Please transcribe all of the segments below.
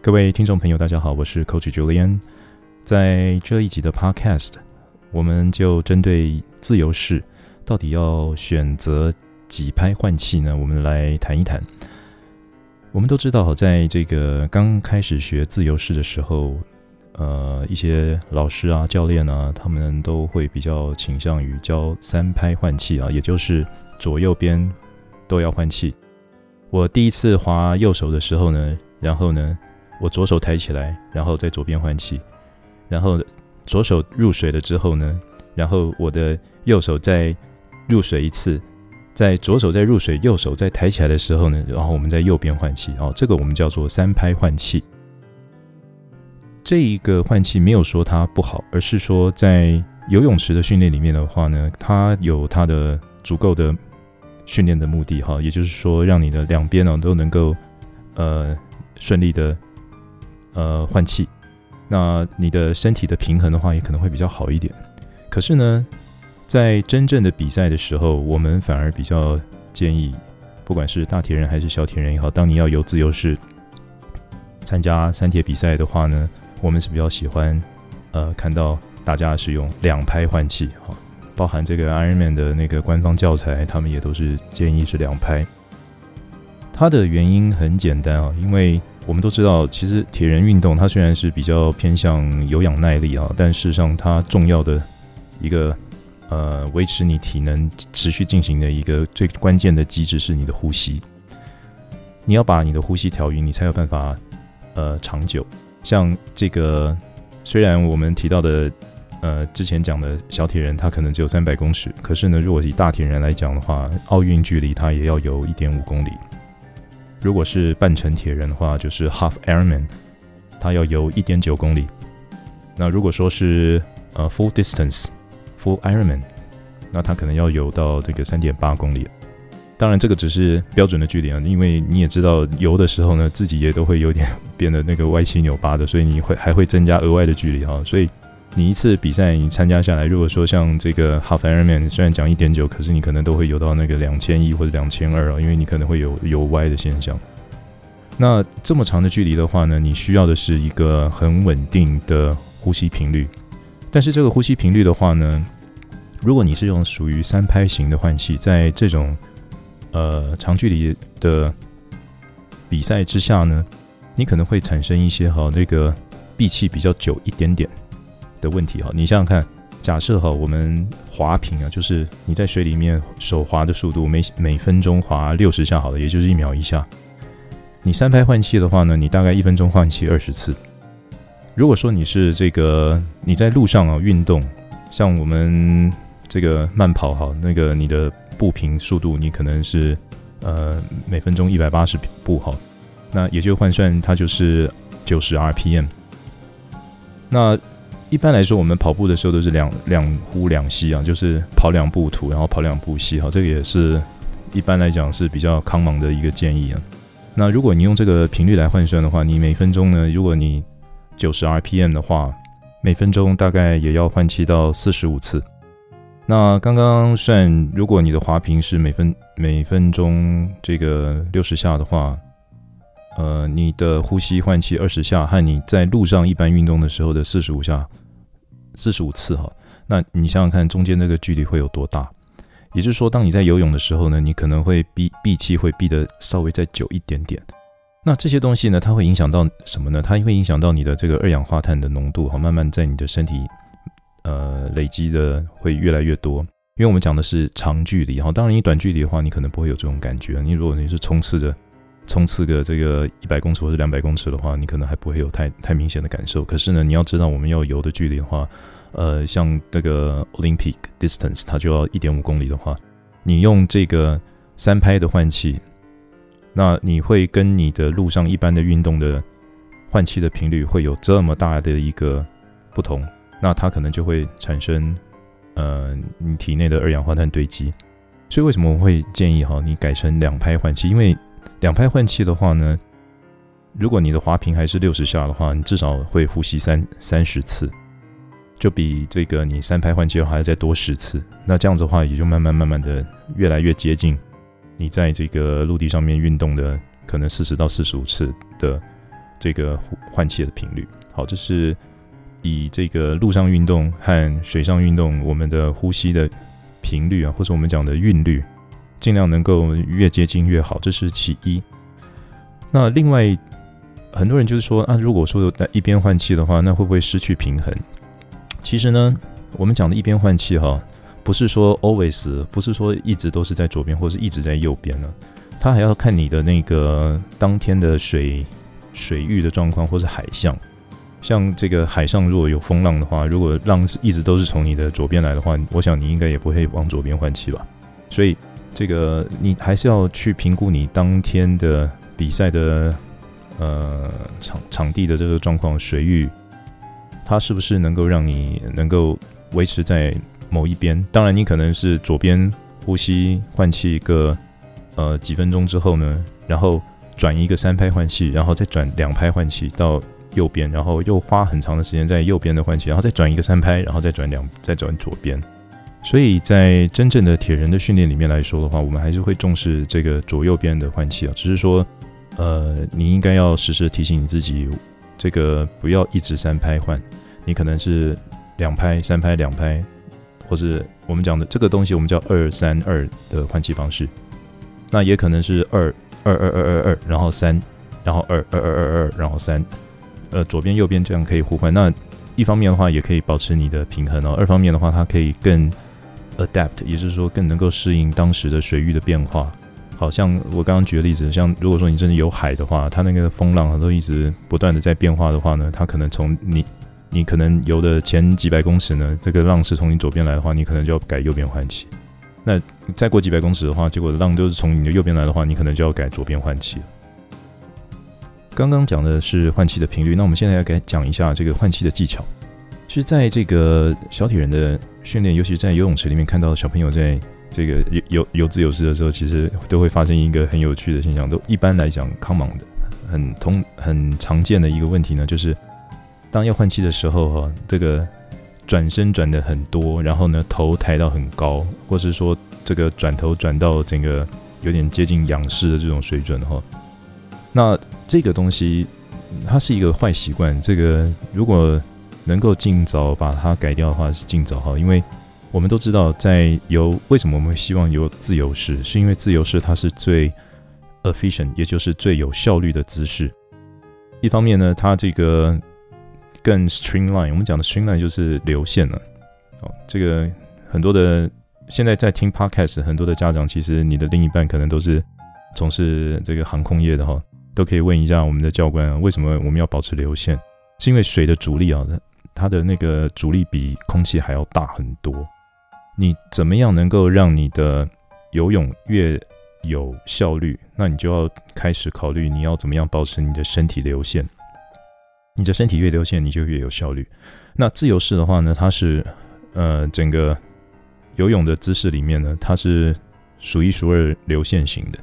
各位听众朋友，大家好，我是 Coach Julian。在这一集的 Podcast，我们就针对自由式到底要选择几拍换气呢？我们来谈一谈。我们都知道，在这个刚开始学自由式的时候，呃，一些老师啊、教练啊，他们都会比较倾向于教三拍换气啊，也就是左右边都要换气。我第一次滑右手的时候呢，然后呢，我左手抬起来，然后在左边换气，然后左手入水了之后呢，然后我的右手再入水一次，在左手再入水，右手再抬起来的时候呢，然后我们在右边换气，哦，这个我们叫做三拍换气。这一个换气没有说它不好，而是说在游泳池的训练里面的话呢，它有它的足够的训练的目的，哈，也就是说让你的两边呢都能够呃顺利的。呃，换气，那你的身体的平衡的话，也可能会比较好一点。可是呢，在真正的比赛的时候，我们反而比较建议，不管是大铁人还是小铁人也好，当你要游自由式参加三铁比赛的话呢，我们是比较喜欢呃看到大家是用两拍换气，哈，包含这个 Ironman 的那个官方教材，他们也都是建议是两拍。它的原因很简单啊，因为。我们都知道，其实铁人运动它虽然是比较偏向有氧耐力啊，但事实上它重要的一个呃维持你体能持续进行的一个最关键的机制是你的呼吸。你要把你的呼吸调匀，你才有办法呃长久。像这个，虽然我们提到的呃之前讲的小铁人，他可能只有三百公尺，可是呢，如果以大铁人来讲的话，奥运距离他也要有一点五公里。如果是半程铁人的话，就是 Half Ironman，他要游一点九公里。那如果说是呃 Full Distance Full Ironman，那他可能要游到这个三点八公里。当然，这个只是标准的距离啊，因为你也知道游的时候呢，自己也都会有点变得那个歪七扭八的，所以你会还会增加额外的距离哈，所以。你一次比赛你参加下来，如果说像这个 Half Ironman，虽然讲一点九，可是你可能都会游到那个两千一或者两千二啊，因为你可能会有游歪的现象。那这么长的距离的话呢，你需要的是一个很稳定的呼吸频率。但是这个呼吸频率的话呢，如果你是用属于三拍型的换气，在这种呃长距离的比赛之下呢，你可能会产生一些哈那个闭气比较久一点点。的问题哈，你想想看，假设哈，我们划屏啊，就是你在水里面手划的速度，每每分钟划六十下好了，也就是一秒一下。你三拍换气的话呢，你大概一分钟换气二十次。如果说你是这个你在路上啊运动，像我们这个慢跑哈，那个你的步频速度，你可能是呃每分钟一百八十步哈，那也就换算它就是九十 RPM。那一般来说，我们跑步的时候都是两两呼两吸啊，就是跑两步吐，然后跑两步吸哈。这个也是一般来讲是比较康忙的一个建议啊。那如果你用这个频率来换算的话，你每分钟呢，如果你九十 RPM 的话，每分钟大概也要换气到四十五次。那刚刚算，如果你的滑频是每分每分钟这个六十下的话。呃，你的呼吸换气二十下，和你在路上一般运动的时候的四十五下、四十五次哈，那你想想看，中间那个距离会有多大？也就是说，当你在游泳的时候呢，你可能会闭闭气会闭得稍微再久一点点。那这些东西呢，它会影响到什么呢？它会影响到你的这个二氧化碳的浓度哈，慢慢在你的身体呃累积的会越来越多。因为我们讲的是长距离哈，当然你短距离的话，你可能不会有这种感觉。你如果你是冲刺着。冲刺个这个一百公尺或者两百公尺的话，你可能还不会有太太明显的感受。可是呢，你要知道我们要游的距离的话，呃，像那个 Olympic distance，它就要一点五公里的话，你用这个三拍的换气，那你会跟你的路上一般的运动的换气的频率会有这么大的一个不同，那它可能就会产生呃你体内的二氧化碳堆积。所以为什么我会建议哈，你改成两拍换气？因为两拍换气的话呢，如果你的滑频还是六十下的话，你至少会呼吸三三十次，就比这个你三拍换气的话还要再多十次。那这样子的话，也就慢慢慢慢的越来越接近你在这个陆地上面运动的可能四十到四十五次的这个换气的频率。好，这是以这个陆上运动和水上运动我们的呼吸的频率啊，或者我们讲的韵律，尽量能够越接近越好，这是其一。那另外，很多人就是说啊，如果说一边换气的话，那会不会失去平衡？其实呢，我们讲的一边换气哈，不是说 always，不是说一直都是在左边，或是一直在右边呢。它还要看你的那个当天的水水域的状况，或是海象。像这个海上如果有风浪的话，如果浪一直都是从你的左边来的话，我想你应该也不会往左边换气吧。所以这个你还是要去评估你当天的比赛的呃场场地的这个状况，水域它是不是能够让你能够维持在某一边？当然，你可能是左边呼吸换气个呃几分钟之后呢，然后转一个三拍换气，然后再转两拍换气到。右边，然后又花很长的时间在右边的换气，然后再转一个三拍，然后再转两，再转左边。所以在真正的铁人的训练里面来说的话，我们还是会重视这个左右边的换气啊。只是说，呃，你应该要时时提醒你自己，这个不要一直三拍换，你可能是两拍、三拍、两拍，或者我们讲的这个东西，我们叫二三二的换气方式。那也可能是二二二二二二，然后三，然后二二二二二，然后三。呃，左边、右边这样可以互换。那一方面的话，也可以保持你的平衡哦。二方面的话，它可以更 adapt，也就是说更能够适应当时的水域的变化。好像我刚刚举的例子，像如果说你真的有海的话，它那个风浪都一直不断的在变化的话呢，它可能从你你可能游的前几百公尺呢，这个浪是从你左边来的话，你可能就要改右边换气。那再过几百公尺的话，结果浪都是从你的右边来的话，你可能就要改左边换气。刚刚讲的是换气的频率，那我们现在要给讲一下这个换气的技巧。其实，在这个小铁人的训练，尤其是在游泳池里面看到小朋友在这个游游游自由式的时候，其实都会发生一个很有趣的现象。都一般来讲，common 的很通很常见的一个问题呢，就是当要换气的时候，哈，这个转身转的很多，然后呢头抬到很高，或是说这个转头转到整个有点接近仰视的这种水准，哈。那这个东西，它是一个坏习惯。这个如果能够尽早把它改掉的话，是尽早哈。因为我们都知道，在游为什么我们会希望游自由式，是因为自由式它是最 efficient，也就是最有效率的姿势。一方面呢，它这个更 streamline，我们讲的 streamline 就是流线了。哦，这个很多的现在在听 podcast，很多的家长其实你的另一半可能都是从事这个航空业的哈。都可以问一下我们的教官啊，为什么我们要保持流线？是因为水的阻力啊，它的那个阻力比空气还要大很多。你怎么样能够让你的游泳越有效率？那你就要开始考虑你要怎么样保持你的身体流线。你的身体越流线，你就越有效率。那自由式的话呢，它是呃整个游泳的姿势里面呢，它是数一数二流线型的。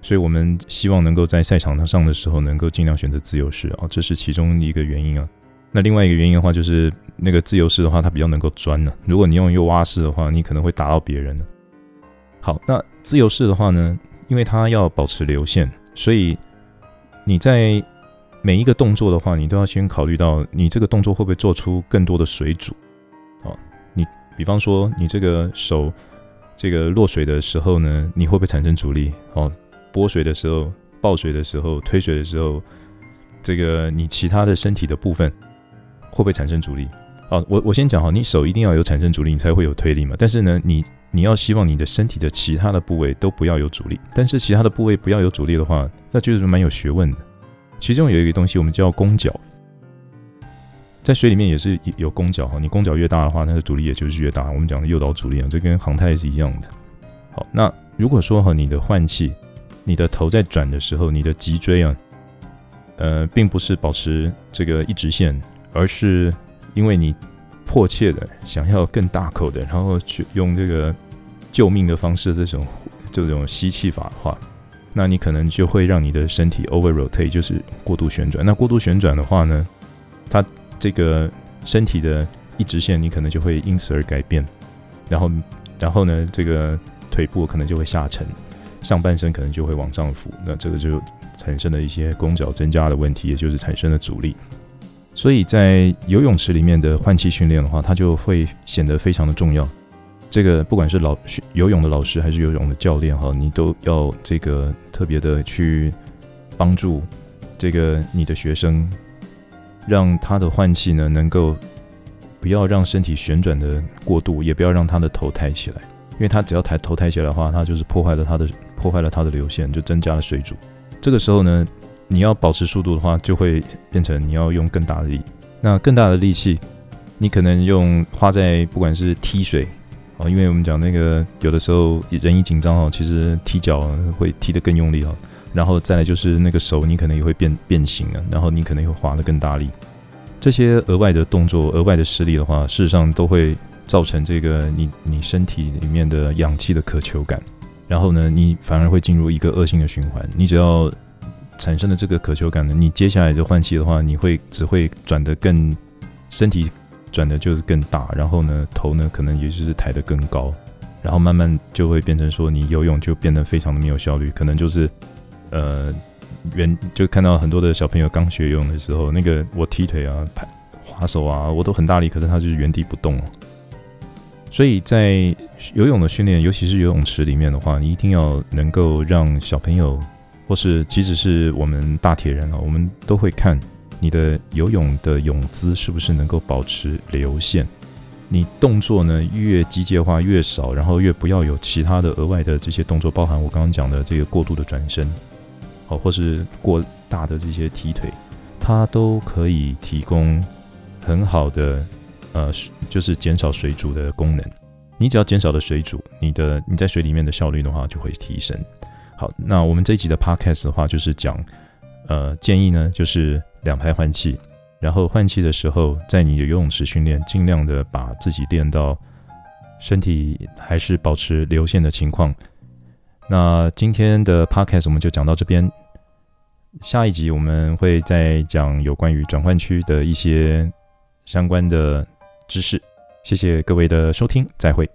所以我们希望能够在赛场上的时候，能够尽量选择自由式啊，这是其中一个原因啊。那另外一个原因的话，就是那个自由式的话，它比较能够钻呢。如果你用右蛙式的话，你可能会打到别人。好，那自由式的话呢，因为它要保持流线，所以你在每一个动作的话，你都要先考虑到你这个动作会不会做出更多的水阻。哦，你比方说你这个手这个落水的时候呢，你会不会产生阻力？哦。拨水的时候、抱水的时候、推水的时候，这个你其他的身体的部分会不会产生阻力？好，我我先讲哈，你手一定要有产生阻力，你才会有推力嘛。但是呢，你你要希望你的身体的其他的部位都不要有阻力。但是其他的部位不要有阻力的话，那就是蛮有学问的。其中有一个东西我们叫弓脚，在水里面也是有弓脚哈。你弓脚越大的话，那个阻力也就是越大。我们讲的诱导阻力啊，这跟航太是一样的。好，那如果说哈，你的换气。你的头在转的时候，你的脊椎啊，呃，并不是保持这个一直线，而是因为你迫切的想要更大口的，然后去用这个救命的方式，这种这种吸气法的话，那你可能就会让你的身体 over rotate，就是过度旋转。那过度旋转的话呢，它这个身体的一直线，你可能就会因此而改变，然后然后呢，这个腿部可能就会下沉。上半身可能就会往上浮，那这个就产生了一些弓脚增加的问题，也就是产生了阻力。所以在游泳池里面的换气训练的话，它就会显得非常的重要。这个不管是老游泳的老师还是游泳的教练哈，你都要这个特别的去帮助这个你的学生，让他的换气呢能够不要让身体旋转的过度，也不要让他的头抬起来，因为他只要抬头抬起来的话，他就是破坏了他的破坏了他的流线，就增加了水阻。这个时候呢。你要保持速度的话，就会变成你要用更大的力。那更大的力气，你可能用花在不管是踢水哦，因为我们讲那个有的时候人一紧张哦，其实踢脚会踢得更用力哦。然后再来就是那个手，你可能也会变变形了，然后你可能会划得更大力。这些额外的动作、额外的施力的话，事实上都会造成这个你你身体里面的氧气的渴求感，然后呢，你反而会进入一个恶性的循环。你只要产生的这个渴求感呢，你接下来就换气的话，你会只会转得更身体转的就是更大，然后呢头呢可能也就是抬得更高，然后慢慢就会变成说你游泳就变得非常的没有效率，可能就是呃原就看到很多的小朋友刚学游泳的时候，那个我踢腿啊、拍划手啊，我都很大力，可是他就是原地不动。所以在游泳的训练，尤其是游泳池里面的话，你一定要能够让小朋友。或是，即使是我们大铁人啊，我们都会看你的游泳的泳姿是不是能够保持流线。你动作呢越机械化越少，然后越不要有其他的额外的这些动作，包含我刚刚讲的这个过度的转身，好，或是过大的这些踢腿，它都可以提供很好的呃，就是减少水阻的功能。你只要减少了水阻，你的你在水里面的效率的话就会提升。好，那我们这一集的 podcast 的话，就是讲，呃，建议呢，就是两拍换气，然后换气的时候，在你的游泳池训练，尽量的把自己练到身体还是保持流线的情况。那今天的 podcast 我们就讲到这边，下一集我们会再讲有关于转换区的一些相关的知识。谢谢各位的收听，再会。